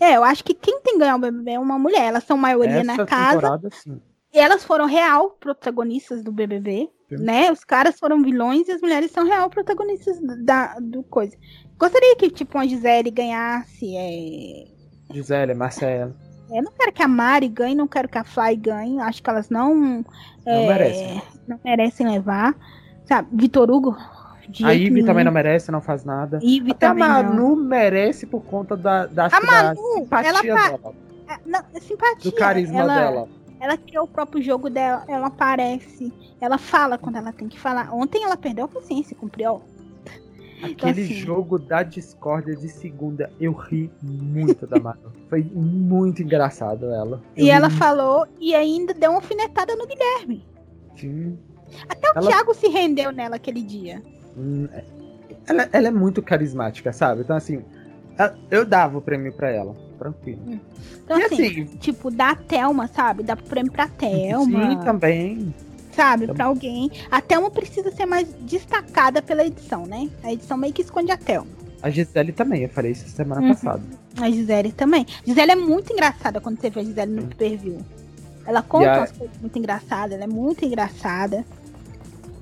É eu acho que quem tem que ganhar o BBB é uma mulher. Elas são maioria Essa na casa sim. elas foram real protagonistas do BBB né? Os caras foram vilões e as mulheres são real protagonistas da, do coisa. Gostaria que, tipo, a Gisele ganhasse. É... Gisele, Marcela. Eu não quero que a Mari ganhe, não quero que a Fly ganhe. Acho que elas não. É, não merecem. Não merecem levar. Sabe, Vitor Hugo. A Ivy também não merece, não faz nada. Ivy Até a Manu não. merece por conta da, da, a Manu, simpatia ela dela. É, não, simpatia. Do carisma ela, dela. Ela criou o próprio jogo dela, ela aparece. Ela fala quando ela tem que falar. Ontem ela perdeu a paciência com o Priol. Aquele então, assim, jogo da discórdia de segunda, eu ri muito da Manu. Foi muito engraçado ela. Eu e ela muito... falou e ainda deu uma alfinetada no Guilherme. Sim. Até o ela... Thiago se rendeu nela aquele dia. Hum, é, ela, ela é muito carismática, sabe? Então, assim, eu dava o prêmio pra ela, tranquilo. Hum. Então, e assim, assim, tipo, dá a Thelma, sabe? Dá prêmio pra Thelma. Sim, também sabe, para alguém. A Thelma precisa ser mais destacada pela edição, né? A edição meio que esconde a Thelma. A Gisele também, eu falei isso semana uhum. passada. A Gisele também. Gisele é muito engraçada quando você vê a Gisele no pay-per-view. Ela conta a... umas coisas muito engraçadas, ela é muito engraçada.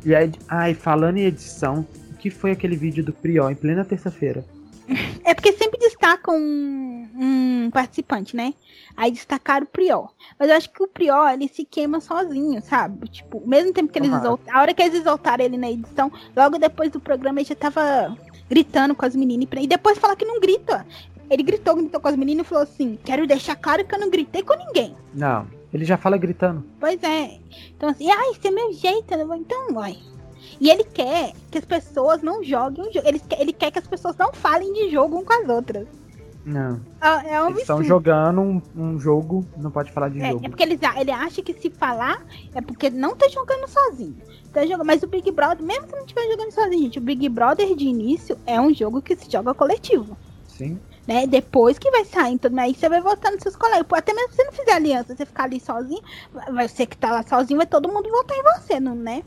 E aí, ai, falando em edição, o que foi aquele vídeo do Priol em plena terça-feira? É porque sempre destacam um, um, participante, né? Aí destacaram o Prior. Mas eu acho que o Prior, ele se queima sozinho, sabe? Tipo, mesmo tempo que eles uhum. exaltaram, a hora que eles exaltaram ele na edição, logo depois do programa ele já tava gritando com as meninas. E depois falar que não grita. Ele gritou, gritou com as meninas e falou assim: quero deixar claro que eu não gritei com ninguém. Não, ele já fala gritando. Pois é. Então assim, ai, esse é meu jeito. Então, vai. E ele quer que as pessoas não joguem o jogo. Ele quer, ele quer que as pessoas não falem de jogo um com as outras. Não. É, é um Eles estão jogando um, um, jogo, não pode falar de é, jogo. É porque ele, ele acha que se falar é porque não tá jogando sozinho. Tá jogando, mas o Big Brother, mesmo se não estiver jogando sozinho, gente, o Big Brother de início é um jogo que se joga coletivo. Sim. Né? Depois que vai sair, então aí você vai votar nos seus colegas. Até mesmo se você não fizer aliança, você ficar ali sozinho, vai ser que tá lá sozinho, vai todo mundo votar em você, não, né?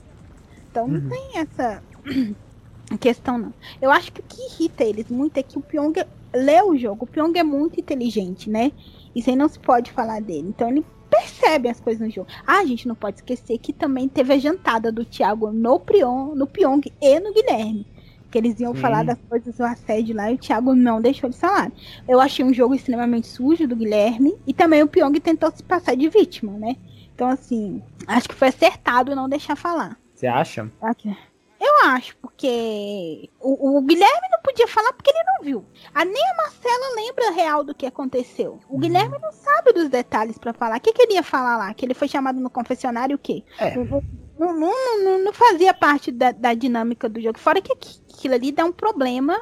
Então uhum. não tem essa questão, não. Eu acho que o que irrita eles muito é que o Pyong lê o jogo. O Pyong é muito inteligente, né? Isso aí não se pode falar dele. Então ele percebe as coisas no jogo. Ah, a gente não pode esquecer que também teve a jantada do Thiago no, Prion, no Pyong e no Guilherme. Que eles iam Sim. falar das coisas do assédio lá e o Thiago não deixou eles falar. Eu achei um jogo extremamente sujo do Guilherme. E também o Pyong tentou se passar de vítima, né? Então, assim, acho que foi acertado não deixar falar. Você acha? Okay. Eu acho, porque o, o, Guilherme não podia falar porque ele não viu. A, nem a Marcela lembra real do que aconteceu. O uhum. Guilherme não sabe dos detalhes para falar. O que, que, ele ia falar lá? Que ele foi chamado no confessionário o quê? É. Não, não, não, não, fazia parte da, da, dinâmica do jogo. Fora que aquilo ali dá um problema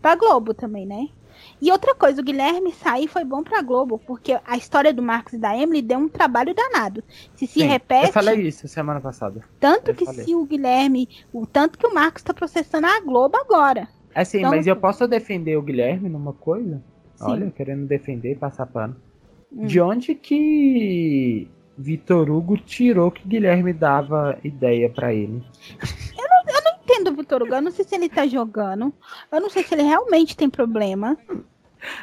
pra Globo também, né? E outra coisa, o Guilherme sair foi bom pra Globo, porque a história do Marcos e da Emily deu um trabalho danado. Se se Sim, repete. Eu falei isso semana passada. Tanto eu que falei. se o Guilherme. O tanto que o Marcos tá processando a Globo agora. É sim, então, mas eu posso defender o Guilherme numa coisa? Sim. Olha, querendo defender e passar pano. Hum. De onde que Vitor Hugo tirou que Guilherme dava ideia para ele? Eu não, eu não entendo o Vitor Hugo. Eu não sei se ele tá jogando. Eu não sei se ele realmente tem problema.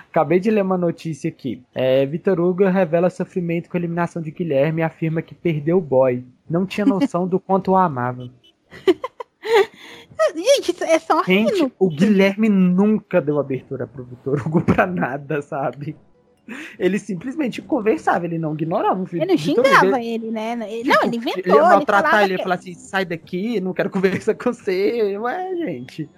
Acabei de ler uma notícia aqui. É, Vitor Hugo revela sofrimento com a eliminação de Guilherme e afirma que perdeu o boy. Não tinha noção do quanto o amava. Gente, é só Gente, o Guilherme nunca deu abertura pro Vitor Hugo pra nada, sabe? Ele simplesmente conversava, ele não ignorava o filho. Ele não xingava ele, né? Ele, não, ele inventou. Ele ia maltratar ele, ele ia falar assim: sai daqui, não quero conversar com você. Ué, gente.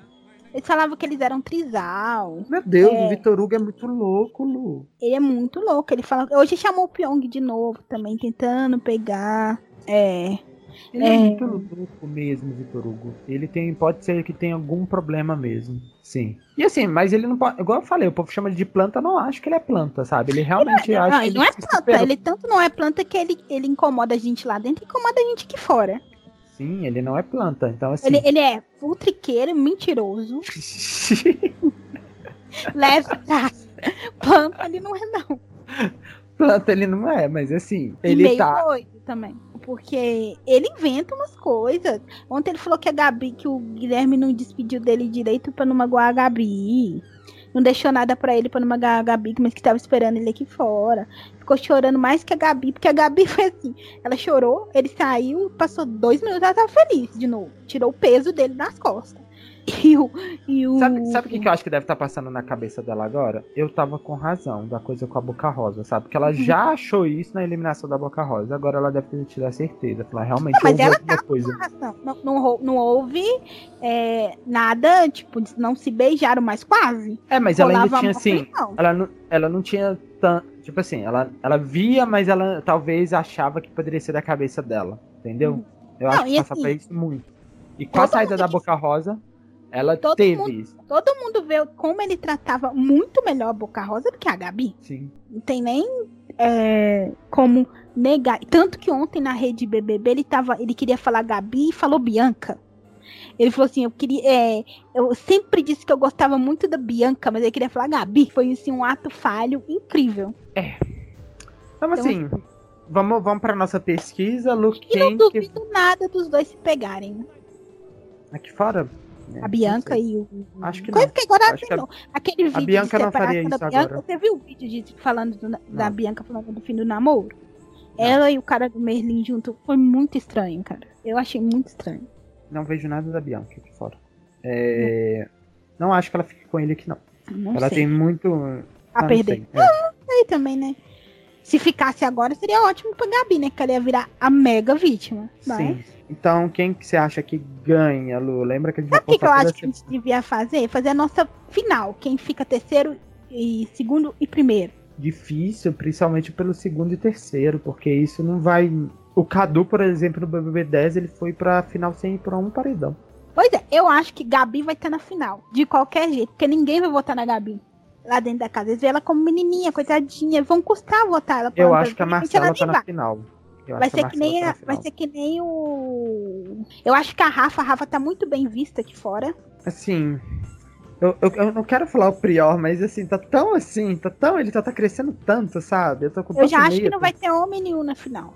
Eles falavam que eles eram trisal. Meu Deus, é... o Vitor Hugo é muito louco, Lu. Ele é muito louco. Ele fala. Hoje chamou o Pyong de novo também, tentando pegar. É. Ele é, é muito louco mesmo, Vitor Hugo. Ele tem. Pode ser que tenha algum problema mesmo. Sim. E assim, mas ele não pode. Igual eu falei, o povo chama de planta, não acho que ele é planta, sabe? Ele realmente ele, acha. Não, ele não é planta. Superou. Ele tanto não é planta que ele, ele incomoda a gente lá dentro e incomoda a gente aqui fora. Sim, ele não é planta. Então, assim. Ele, ele é futriqueiro, mentiroso. leve Planta ele não é, não. Planta ele não é, mas assim, ele meio tá. doido também. Porque ele inventa umas coisas. Ontem ele falou que a Gabi, que o Guilherme não despediu dele direito pra não magoar a Gabi não deixou nada para ele pra não magar a Gabi, mas que tava esperando ele aqui fora. Ficou chorando mais que a Gabi, porque a Gabi foi assim. Ela chorou, ele saiu, passou dois minutos, ela tava feliz de novo. Tirou o peso dele das costas. E o. E o... Sabe, sabe o que, que eu acho que deve estar tá passando na cabeça dela agora? Eu tava com razão da coisa com a Boca Rosa, sabe? Porque ela uhum. já achou isso na eliminação da Boca Rosa. Agora ela deve ter tido a certeza. Falar, realmente, não, mas ela tá coisa. Não, não, não houve é, nada, tipo, não se beijaram mais quase. É, mas ela ainda tinha assim. Ela não, ela não tinha tanto. Tipo assim, ela, ela via, mas ela talvez achava que poderia ser da cabeça dela. Entendeu? Uhum. Eu não, acho que passa assim, pra isso muito. E com a saída da Boca Rosa, ela todo teve mundo, isso. Todo mundo vê como ele tratava muito melhor a Boca Rosa do que a Gabi. Sim. Não tem nem é, como negar. Tanto que ontem na rede BBB ele, tava, ele queria falar Gabi e falou Bianca. Ele falou assim, eu queria. É, eu sempre disse que eu gostava muito da Bianca, mas ele queria falar Gabi. Foi assim, um ato falho incrível. É. Então, assim, vamos, vamos pra nossa pesquisa, Luke. E não duvido que... nada dos dois se pegarem. Aqui fora? A Bianca e o. Acho que Coisa não. que agora Acho que a... Aquele vídeo a Bianca de não faria isso Bianca, agora. Você viu o vídeo de, falando do, da Bianca falando do fim do namoro? Não. Ela e o cara do Merlin junto foi muito estranho, cara. Eu achei muito estranho. Não vejo nada da Bianca aqui fora. É... Não. não acho que ela fique com ele aqui, não. não ela sei. tem muito. A ah, perder. Não sei. É. Ah, aí também, né? Se ficasse agora, seria ótimo pra Gabi, né? Que ela ia virar a mega vítima. Mas... Sim. Então, quem que você acha que ganha, Lu? Lembra que a gente Sabe o que, que eu acho que a gente devia fazer? Fazer a nossa final. Quem fica terceiro e segundo e primeiro. Difícil, principalmente pelo segundo e terceiro, porque isso não vai. O Cadu, por exemplo, no BBB 10, ele foi pra final sem ir pra um paredão. Pois é, eu acho que Gabi vai estar na final, de qualquer jeito, porque ninguém vai votar na Gabi lá dentro da casa. Eles veem ela como menininha, coitadinha. Vão custar votar ela. Eu acho que a Marcela tá na final. Vai ser que, nem a, vai ser que nem o. Eu acho que a Rafa, a Rafa tá muito bem vista aqui fora. Assim. Eu, eu, eu, não quero falar o Prior, mas assim, tá tão assim, tá tão. Ele tá, tá crescendo tanto, sabe? Eu tô com Eu já acho medo. que não vai ter homem nenhum na final.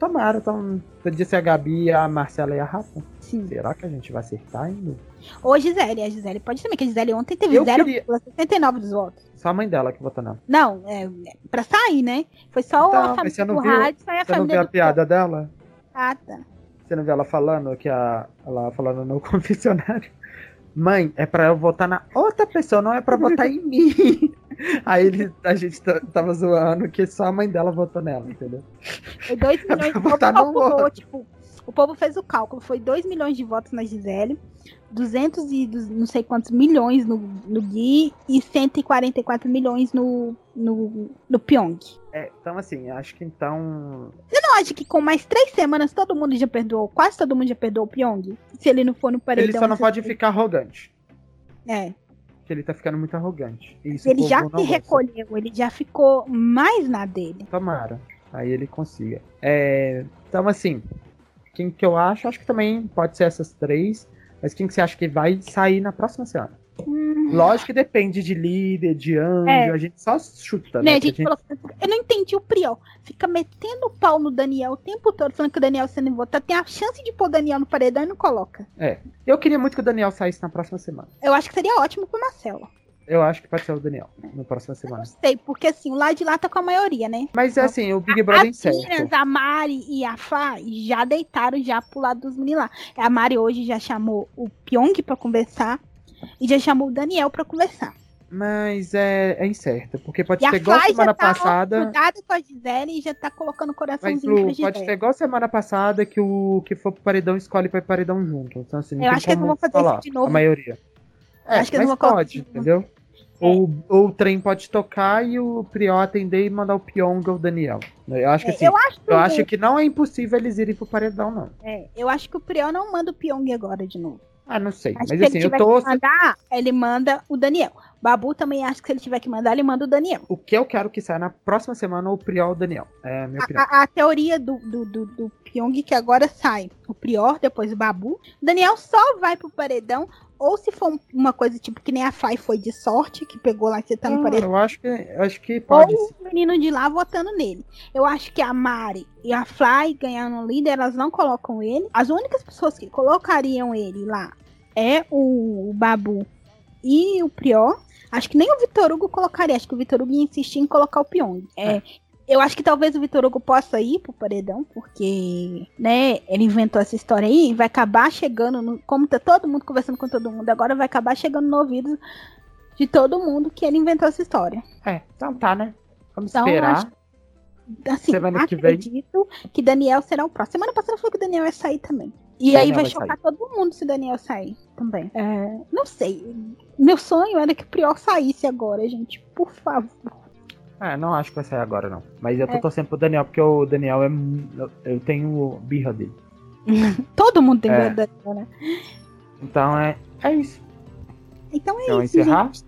Tomara, então. Podia ser a Gabi, a Marcela e a Rafa. Sim. Será que a gente vai acertar ainda? Ou a Gisele, a Gisele pode também, que a Gisele ontem teve eu 0,69 dos votos. Só a mãe dela que votou não. Não, é, é pra sair, né? Foi só então, a família do rádio, só a Você não viu a piada dela? Ah, tá. Você não viu ela falando que a. Ela falando no confessionário? Mãe, é pra eu votar na outra pessoa, não é pra votar em mim. Aí ele, a gente tava zoando que só a mãe dela votou nela, entendeu? Foi 2 milhões de votos. Tipo, o povo fez o cálculo, foi 2 milhões de votos na Gisele, 200 e não sei quantos milhões no, no Gui e 144 milhões no, no, no Pyong. É, então assim, acho que então. Você não acha que com mais três semanas todo mundo já perdoou, quase todo mundo já perdoou o Pyong? Se ele não for no paredão. Ele só não pode ficar arrogante. É. Que ele tá ficando muito arrogante. Isso ele já se recolheu, ele já ficou mais na dele. Tomara. Aí ele consiga. É, então assim, quem que eu acho? Acho que também pode ser essas três. Mas quem que você acha que vai sair na próxima semana? Hum. Lógico que depende de líder, de anjo, é. a gente só chuta, né? né? A gente, a gente... Falou, eu não entendi o Priol. Fica metendo o pau no Daniel o tempo todo, falando que o Daniel sendo votado. Tem a chance de pôr o Daniel no paredão e não coloca. É. Eu queria muito que o Daniel saísse na próxima semana. Eu acho que seria ótimo pro Marcelo. Eu acho que pode ser o Daniel na próxima semana. não sei, porque assim, o lado de lá tá com a maioria, né? Mas é assim, o Big Brother em certo. A Mari e a Fá já deitaram já pro lado dos meninos lá. A Mari hoje já chamou o Pyong pra conversar e já chamou o Daniel pra conversar. Mas é, é incerto, porque pode ser igual semana tá passada. Cuidado com a Gisele e já tá colocando o coraçãozinho Mas, Lu, pode ser igual semana passada que o que for pro paredão escolhe pra paredão junto. Então, assim, Eu acho que eles vão fazer falar, isso de novo. A maioria. É, acho que eles vão pode, entendeu? É. Ou, ou o trem pode tocar e o Prior atender e mandar o Pyong ou o Daniel. Eu acho que é, assim, eu, acho, eu acho que não é impossível eles irem pro paredão, não. É, eu acho que o Prior não manda o Pyong agora de novo. Ah, não sei. Acho mas assim, eu tô. Mandar, ele manda o Daniel. Babu também acha que se ele tiver que mandar, ele manda o Daniel. O que eu quero que saia na próxima semana o Prior ou o Daniel. É minha opinião. A, a, a teoria do, do, do, do Pyong que agora sai o Prior, depois o Babu. O Daniel só vai pro paredão ou se for uma coisa tipo que nem a Fly foi de sorte, que pegou lá que você tá no paredão. Eu acho que, acho que pode. Ou o menino de lá votando nele. Eu acho que a Mari e a Fly ganhando líder, elas não colocam ele. As únicas pessoas que colocariam ele lá é o, o Babu e o Prior. Acho que nem o Vitor Hugo colocaria. Acho que o Vitor Hugo ia insistir em colocar o Pyong. É, é. Eu acho que talvez o Vitor Hugo possa ir pro paredão, porque, né, ele inventou essa história aí e vai acabar chegando, no, como tá todo mundo conversando com todo mundo, agora vai acabar chegando no ouvido de todo mundo que ele inventou essa história. É, então tá, né? Vamos então, esperar. Acho, assim, Semana que vem. que Daniel será o próximo. Semana passada foi que o Daniel ia sair também. E Daniel aí vai, vai chocar sair. todo mundo se Daniel sair também. É, não sei. Meu sonho era que o Prior saísse agora, gente. Por favor. É, não acho que vai sair agora, não. Mas eu tô é. torcendo pro Daniel, porque o Daniel é. Eu tenho birra dele. Todo mundo tem é. birra dele, né? Então é, é isso. Então é então, isso. encerrar? Gente.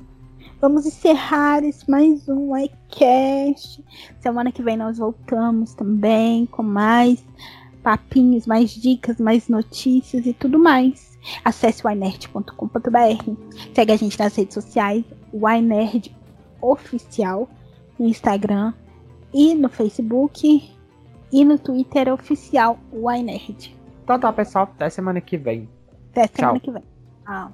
Vamos encerrar esse mais um iCast. Semana que vem nós voltamos também com mais papinhos, mais dicas, mais notícias e tudo mais. Acesse ynerd.com.br. Segue a gente nas redes sociais, ynerd oficial no Instagram e no Facebook e no Twitter oficial Ynerd. Então tá, pessoal. Até semana que vem. Até semana Tchau. que vem. Ah.